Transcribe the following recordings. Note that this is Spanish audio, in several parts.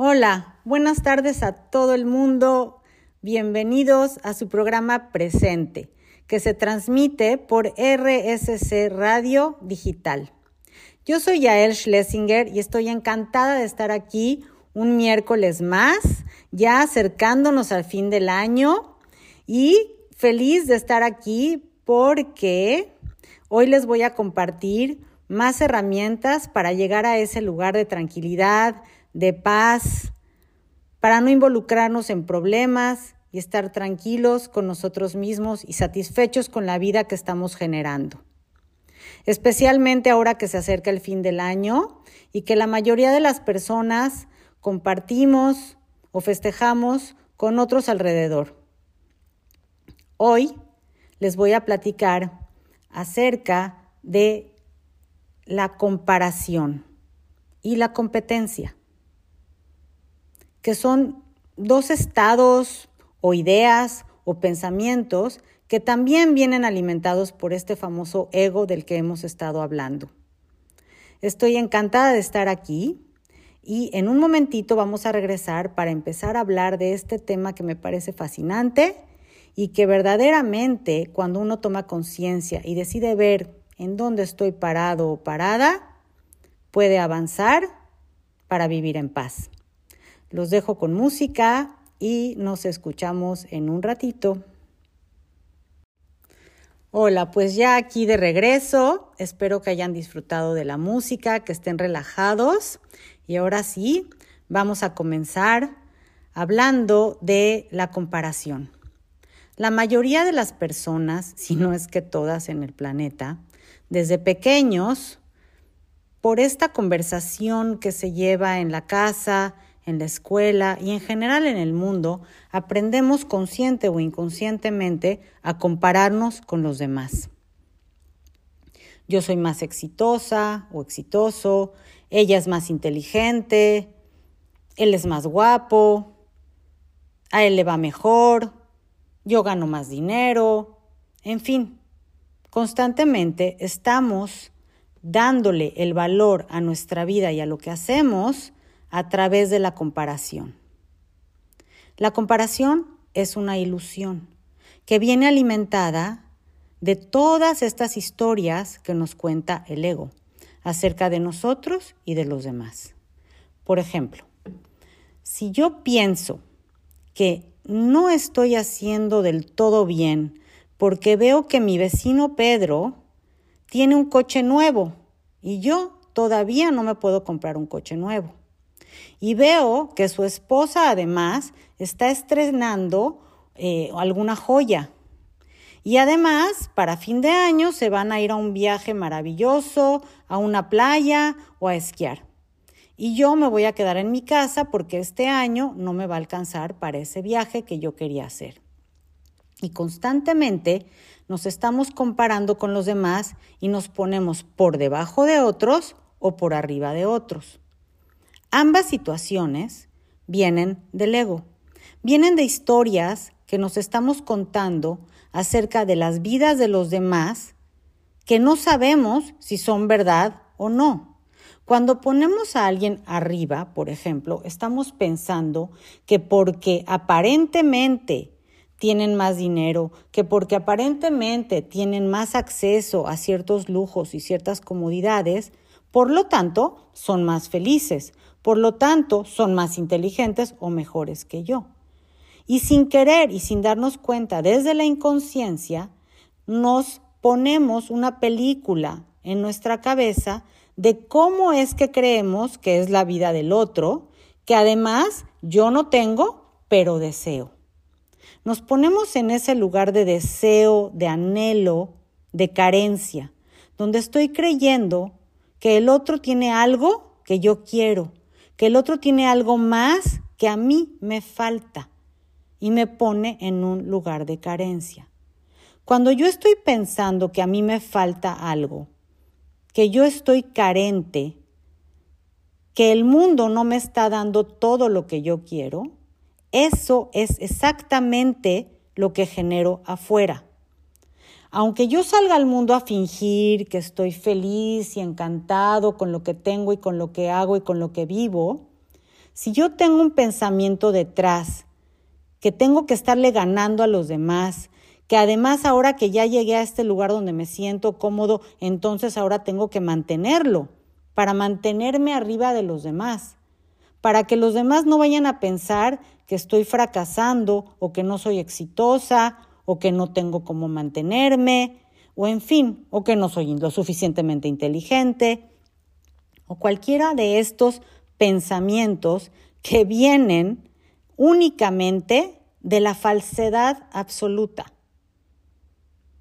Hola, buenas tardes a todo el mundo. Bienvenidos a su programa Presente, que se transmite por RSC Radio Digital. Yo soy Yael Schlesinger y estoy encantada de estar aquí un miércoles más, ya acercándonos al fin del año y feliz de estar aquí porque hoy les voy a compartir más herramientas para llegar a ese lugar de tranquilidad, de paz, para no involucrarnos en problemas y estar tranquilos con nosotros mismos y satisfechos con la vida que estamos generando. Especialmente ahora que se acerca el fin del año y que la mayoría de las personas compartimos o festejamos con otros alrededor. Hoy les voy a platicar acerca de la comparación y la competencia que son dos estados o ideas o pensamientos que también vienen alimentados por este famoso ego del que hemos estado hablando. Estoy encantada de estar aquí y en un momentito vamos a regresar para empezar a hablar de este tema que me parece fascinante y que verdaderamente cuando uno toma conciencia y decide ver en dónde estoy parado o parada, puede avanzar para vivir en paz. Los dejo con música y nos escuchamos en un ratito. Hola, pues ya aquí de regreso. Espero que hayan disfrutado de la música, que estén relajados. Y ahora sí, vamos a comenzar hablando de la comparación. La mayoría de las personas, si no es que todas en el planeta, desde pequeños, por esta conversación que se lleva en la casa, en la escuela y en general en el mundo, aprendemos consciente o inconscientemente a compararnos con los demás. Yo soy más exitosa o exitoso, ella es más inteligente, él es más guapo, a él le va mejor, yo gano más dinero, en fin, constantemente estamos dándole el valor a nuestra vida y a lo que hacemos a través de la comparación. La comparación es una ilusión que viene alimentada de todas estas historias que nos cuenta el ego acerca de nosotros y de los demás. Por ejemplo, si yo pienso que no estoy haciendo del todo bien porque veo que mi vecino Pedro tiene un coche nuevo y yo todavía no me puedo comprar un coche nuevo. Y veo que su esposa además está estrenando eh, alguna joya. Y además, para fin de año se van a ir a un viaje maravilloso, a una playa o a esquiar. Y yo me voy a quedar en mi casa porque este año no me va a alcanzar para ese viaje que yo quería hacer. Y constantemente nos estamos comparando con los demás y nos ponemos por debajo de otros o por arriba de otros. Ambas situaciones vienen del ego, vienen de historias que nos estamos contando acerca de las vidas de los demás que no sabemos si son verdad o no. Cuando ponemos a alguien arriba, por ejemplo, estamos pensando que porque aparentemente tienen más dinero, que porque aparentemente tienen más acceso a ciertos lujos y ciertas comodidades, por lo tanto, son más felices, por lo tanto, son más inteligentes o mejores que yo. Y sin querer y sin darnos cuenta desde la inconsciencia, nos ponemos una película en nuestra cabeza de cómo es que creemos que es la vida del otro, que además yo no tengo, pero deseo. Nos ponemos en ese lugar de deseo, de anhelo, de carencia, donde estoy creyendo que el otro tiene algo que yo quiero, que el otro tiene algo más que a mí me falta y me pone en un lugar de carencia. Cuando yo estoy pensando que a mí me falta algo, que yo estoy carente, que el mundo no me está dando todo lo que yo quiero, eso es exactamente lo que genero afuera. Aunque yo salga al mundo a fingir que estoy feliz y encantado con lo que tengo y con lo que hago y con lo que vivo, Si yo tengo un pensamiento detrás, que tengo que estarle ganando a los demás, que además ahora que ya llegué a este lugar donde me siento cómodo, entonces ahora tengo que mantenerlo, para mantenerme arriba de los demás, para que los demás no vayan a pensar que estoy fracasando o que no soy exitosa o que no tengo cómo mantenerme o en fin, o que no soy lo suficientemente inteligente o cualquiera de estos pensamientos que vienen únicamente de la falsedad absoluta.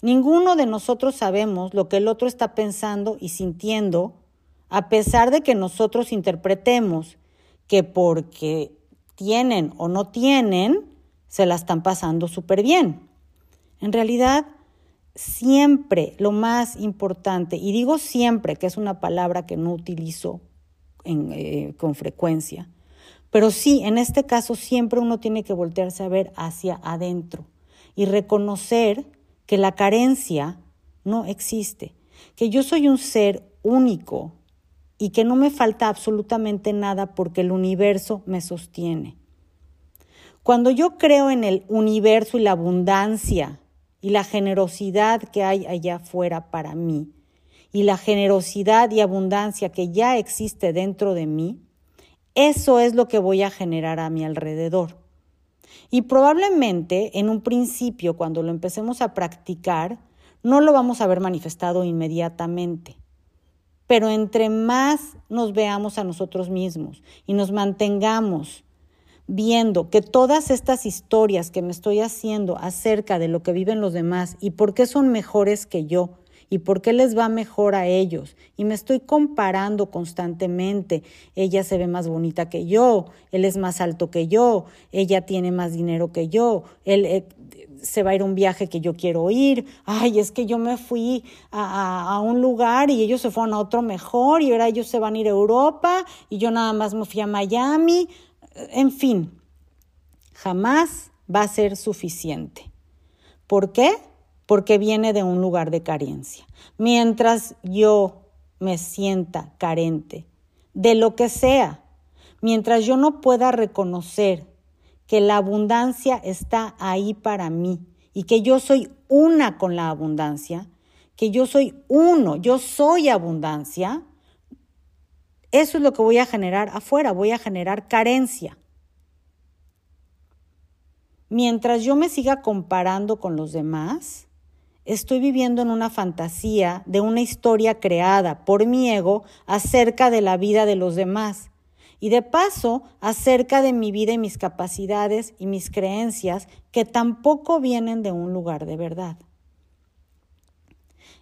Ninguno de nosotros sabemos lo que el otro está pensando y sintiendo, a pesar de que nosotros interpretemos que porque tienen o no tienen, se la están pasando súper bien. En realidad, siempre lo más importante, y digo siempre, que es una palabra que no utilizo eh, con frecuencia. Pero sí, en este caso siempre uno tiene que voltearse a ver hacia adentro y reconocer que la carencia no existe, que yo soy un ser único y que no me falta absolutamente nada porque el universo me sostiene. Cuando yo creo en el universo y la abundancia y la generosidad que hay allá afuera para mí, y la generosidad y abundancia que ya existe dentro de mí, eso es lo que voy a generar a mi alrededor. Y probablemente en un principio, cuando lo empecemos a practicar, no lo vamos a ver manifestado inmediatamente. Pero entre más nos veamos a nosotros mismos y nos mantengamos viendo que todas estas historias que me estoy haciendo acerca de lo que viven los demás y por qué son mejores que yo, y por qué les va mejor a ellos. Y me estoy comparando constantemente. Ella se ve más bonita que yo, él es más alto que yo, ella tiene más dinero que yo, él eh, se va a ir a un viaje que yo quiero ir. Ay, es que yo me fui a, a, un lugar y ellos se fueron a otro mejor y ahora ellos se van a ir a Europa y yo nada más me fui a Miami. En fin, jamás va a ser suficiente. ¿Por qué? porque viene de un lugar de carencia. Mientras yo me sienta carente de lo que sea, mientras yo no pueda reconocer que la abundancia está ahí para mí y que yo soy una con la abundancia, que yo soy uno, yo soy abundancia, eso es lo que voy a generar afuera, voy a generar carencia. Mientras yo me siga comparando con los demás, estoy viviendo en una fantasía de una historia creada por mi ego acerca de la vida de los demás y de paso acerca de mi vida y mis capacidades y mis creencias que tampoco vienen de un lugar de verdad.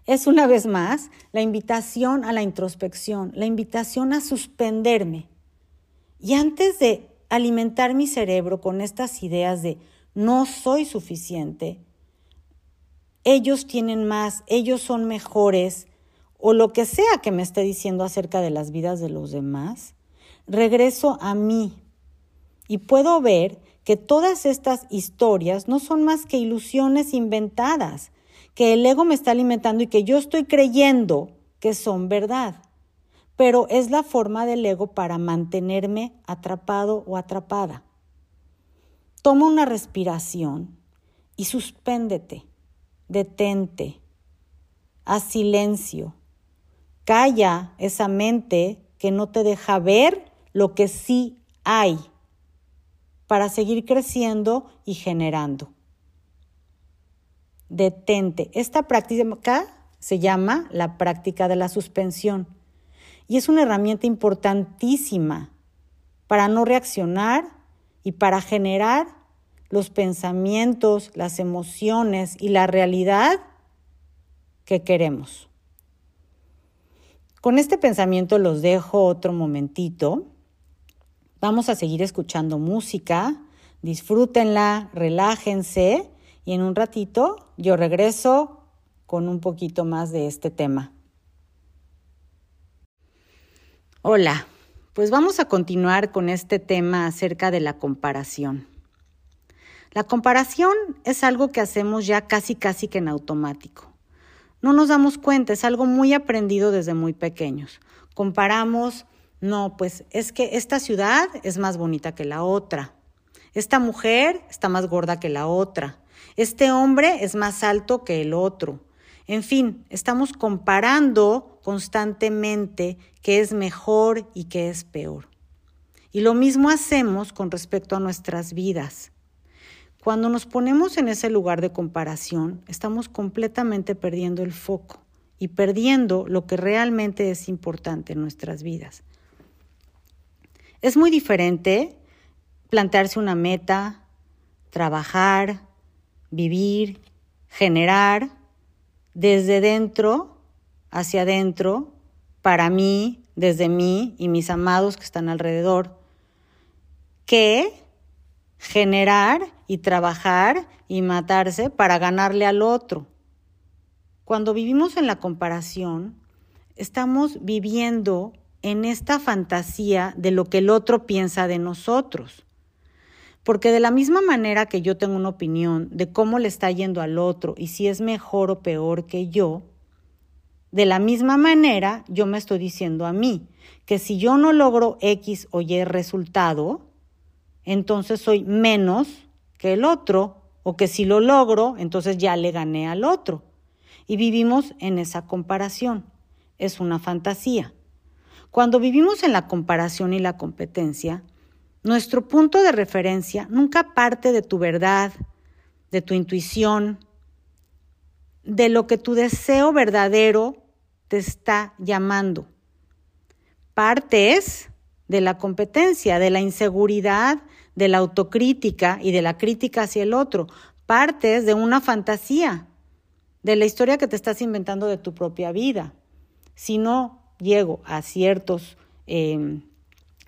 Es una vez más la invitación a la introspección, la invitación a suspenderme. Y antes de alimentar mi cerebro con estas ideas de no soy suficiente, ellos tienen más, ellos son mejores, o lo que sea que me esté diciendo acerca de las vidas de los demás, regreso a mí y puedo ver que todas estas historias no son más que ilusiones inventadas, que el ego me está alimentando y que yo estoy creyendo que son verdad. Pero es la forma del ego para mantenerme atrapado o atrapada. Toma una respiración y suspéndete detente, haz silencio, calla esa mente que no te deja ver lo que sí hay para seguir creciendo y generando. Detente. Esta práctica se llama la práctica de la suspensión y es una herramienta importantísima para no reaccionar y para generar los pensamientos, las emociones y la realidad que queremos. Con este pensamiento los dejo otro momentito. Vamos a seguir escuchando música, disfrútenla, relájense y en un ratito yo regreso con un poquito más de este tema. Hola, pues vamos a continuar con este tema acerca de la comparación. La comparación es algo que hacemos ya casi casi que en automático. No nos damos cuenta, es algo muy aprendido desde muy pequeños. Comparamos no, pues es que esta ciudad es más bonita que la otra. Esta mujer está más gorda que la otra. Este hombre es más alto que el otro. En fin, estamos comparando constantemente qué es mejor y qué es peor. Y lo mismo hacemos con respecto a nuestras vidas. Cuando nos ponemos en ese lugar de comparación, estamos completamente perdiendo el foco y perdiendo lo que realmente es importante en nuestras vidas. Es muy diferente plantearse una meta, trabajar, vivir, generar desde dentro hacia adentro, para mí, desde mí y mis amados que están alrededor, que generar y trabajar y matarse para ganarle al otro. Cuando vivimos en la comparación, estamos viviendo en esta fantasía de lo que el otro piensa de nosotros. Porque de la misma manera que yo tengo una opinión de cómo le está yendo al otro y si es mejor o peor que yo, de la misma manera yo me estoy diciendo a mí que si yo no logro X o Y resultado, entonces soy menos que el otro, o que si lo logro, entonces ya le gané al otro. Y vivimos en esa comparación. Es una fantasía. Cuando vivimos en la comparación y la competencia, nuestro punto de referencia nunca parte de tu verdad, de tu intuición, de lo que tu deseo verdadero te está llamando. Partes de la competencia, de la inseguridad, de la autocrítica y de la crítica hacia el otro. Partes de una fantasía, de la historia que te estás inventando de tu propia vida. Si no llego a ciertos eh,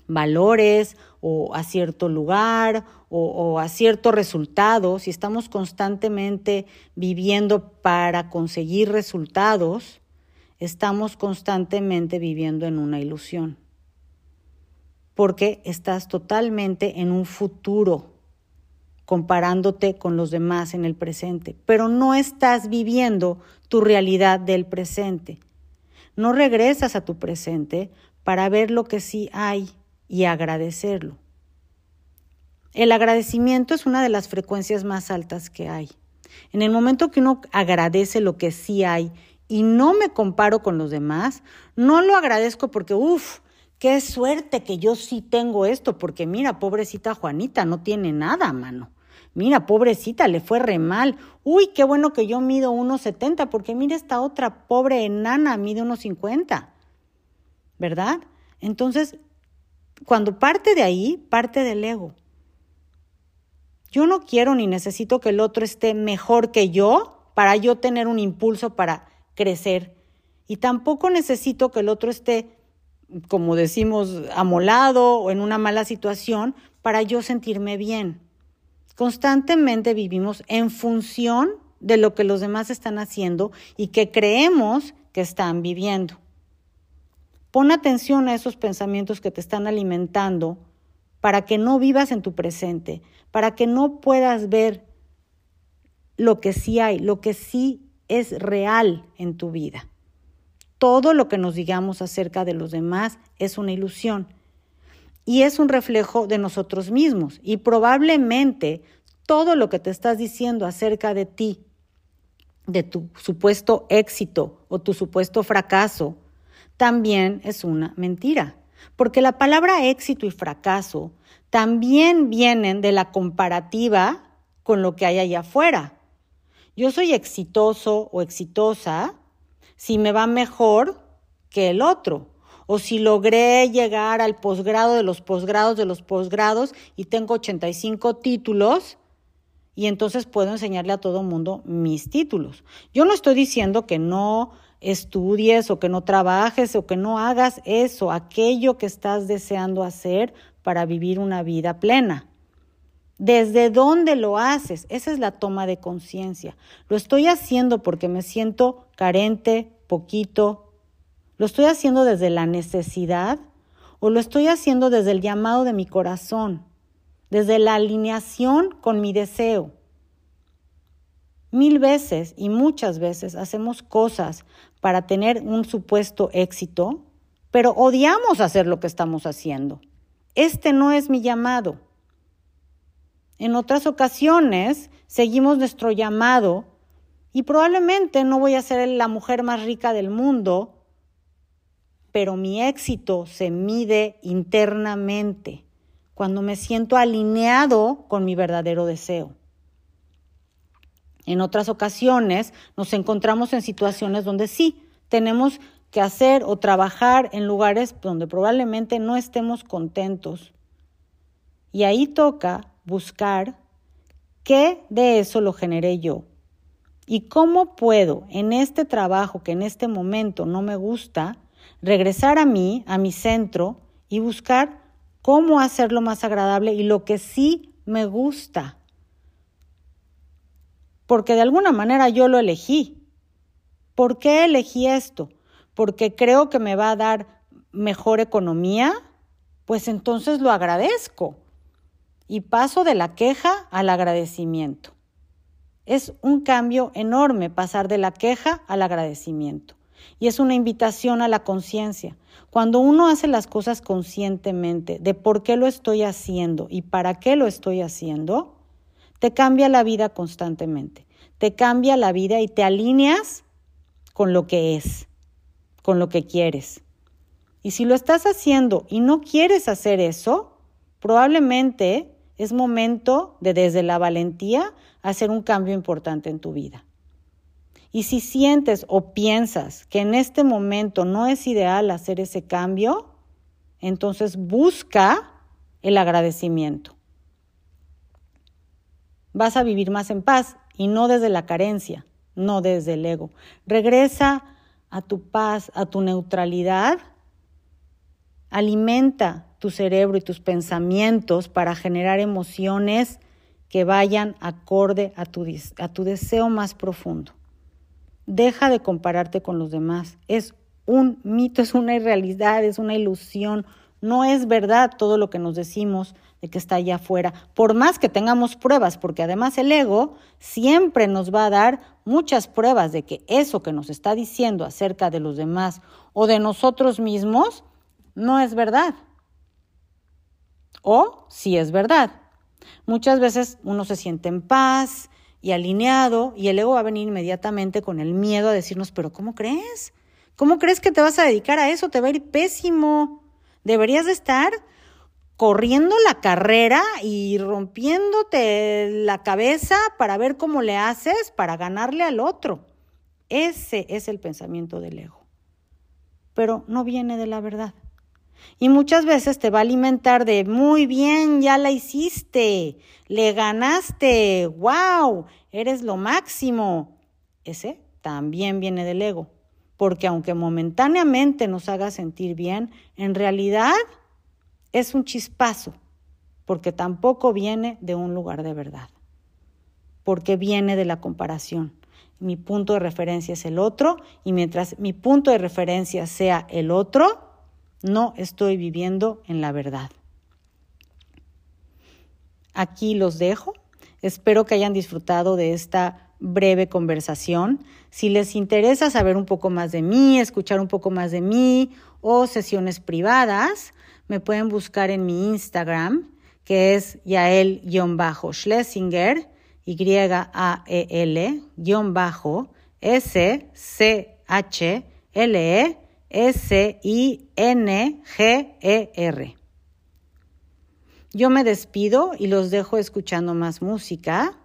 valores o a cierto lugar o, a cierto resultado, si estamos constantemente viviendo para conseguir resultados, estamos constantemente viviendo en una ilusión. Porque estás totalmente en un futuro comparándote con los demás en el presente, pero no estás viviendo tu realidad del presente. No regresas a tu presente para ver lo que sí hay y agradecerlo. El agradecimiento es una de las frecuencias más altas que hay. En el momento que uno agradece lo que sí hay y no me comparo con los demás, no lo agradezco porque, uff, qué suerte que yo sí tengo esto, porque mira, pobrecita Juanita, no tiene nada, mano. Mira, pobrecita, le fue re mal. Uy, qué bueno que yo mido 1,70, porque mira esta otra pobre enana mide 1,50. ¿Verdad? Entonces, cuando parte de ahí, parte del ego. Yo no quiero ni necesito que el otro esté mejor que yo para yo tener un impulso para crecer. Y tampoco necesito que el otro esté, como decimos, amolado o en una mala situación para yo sentirme bien. Constantemente vivimos en función de lo que los demás están haciendo y que creemos que están viviendo. Pon atención a esos pensamientos que te están alimentando para que no vivas en tu presente, para que no puedas ver lo que sí hay, lo que sí es real en tu vida. Todo lo que nos digamos acerca de los demás es una ilusión y es un reflejo de nosotros mismos y probablemente todo lo que te estás diciendo acerca de ti, de tu supuesto éxito o tu supuesto fracaso, también es una mentira. Porque la palabra éxito y fracaso también vienen de la comparativa con lo que hay allá afuera. Yo soy exitoso o exitosa si me va mejor que el otro, o si logré llegar al posgrado de los posgrados de los posgrados y tengo 85 títulos, y entonces puedo enseñarle a todo mundo mis títulos. Yo no estoy diciendo que no estudies o que no trabajes o que no hagas eso, aquello que estás deseando hacer para vivir una vida plena. ¿Desde dónde lo haces? Esa es la toma de conciencia. Lo estoy haciendo porque me siento carente, poquito. ¿Lo estoy haciendo desde la necesidad o lo estoy haciendo desde el llamado de mi corazón, desde la alineación con mi deseo? Mil veces y muchas veces hacemos cosas para tener un supuesto éxito, pero odiamos hacer lo que estamos haciendo. Este no es mi llamado. En otras ocasiones seguimos nuestro llamado y probablemente no voy a ser la mujer más rica del mundo, pero mi éxito se mide internamente, cuando me siento alineado con mi verdadero deseo. En otras ocasiones nos encontramos en situaciones donde sí, tenemos que hacer o trabajar en lugares donde probablemente no estemos contentos. Y ahí toca buscar qué de eso lo generé yo y cómo puedo en este trabajo que en este momento no me gusta, regresar a mí, a mi centro y buscar cómo hacerlo más agradable y lo que sí me gusta. Porque de alguna manera yo lo elegí. ¿Por qué elegí esto? Porque creo que me va a dar mejor economía, pues entonces lo agradezco y paso de la queja al agradecimiento. Es un cambio enorme pasar de la queja al agradecimiento. Y es una invitación a la conciencia. Cuando uno hace las cosas conscientemente de por qué lo estoy haciendo y para qué lo estoy haciendo, te cambia la vida constantemente. Te cambia la vida y te alineas con lo que es, con lo que quieres. Y si lo estás haciendo y no quieres hacer eso, probablemente es momento de desde la valentía hacer un cambio importante en tu vida. Y si sientes o piensas que en este momento no es ideal hacer ese cambio, entonces busca el agradecimiento. Vas a vivir más en paz y no desde la carencia, no desde el ego. Regresa a tu paz, a tu neutralidad. Alimenta tu cerebro y tus pensamientos para generar emociones que vayan acorde a tu, deseo más profundo. Deja de compararte con los demás. Es un mito, es una irrealidad, es una ilusión. No es verdad todo lo que nos decimos de que está allá afuera, por más que tengamos pruebas, porque además el ego siempre nos va a dar muchas pruebas de que eso que nos está diciendo acerca de los demás o de nosotros mismos no es verdad o si es verdad. Muchas veces uno se siente en paz y alineado y el ego va a venir inmediatamente con el miedo a decirnos, pero ¿cómo crees? ¿Cómo crees que te vas a dedicar a eso? Te va a ir pésimo. Deberías de estar corriendo la carrera y rompiéndote la cabeza para ver cómo le haces para ganarle al otro. Ese es el pensamiento del ego. Pero no viene de la verdad. Y muchas veces te va a alimentar de, muy bien, ya la hiciste, le ganaste, wow, eres lo máximo. Ese también viene del ego, porque aunque momentáneamente nos haga sentir bien, en realidad es un chispazo, porque tampoco viene de un lugar de verdad, porque viene de la comparación. Mi punto de referencia es el otro, y mientras mi punto de referencia sea el otro, no estoy viviendo en la verdad. Aquí los dejo. Espero que hayan disfrutado de esta breve conversación. Si les interesa saber un poco más de mí, escuchar un poco más de mí o sesiones privadas, me pueden buscar en mi Instagram, que es Yael-Schlesinger, Y-A-E-L-S-C-H-L-E S-I-N-G-E-R. Yo me despido y los dejo escuchando más música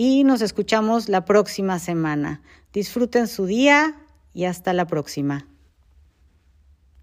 y nos escuchamos la próxima semana. Disfruten su día y hasta la próxima.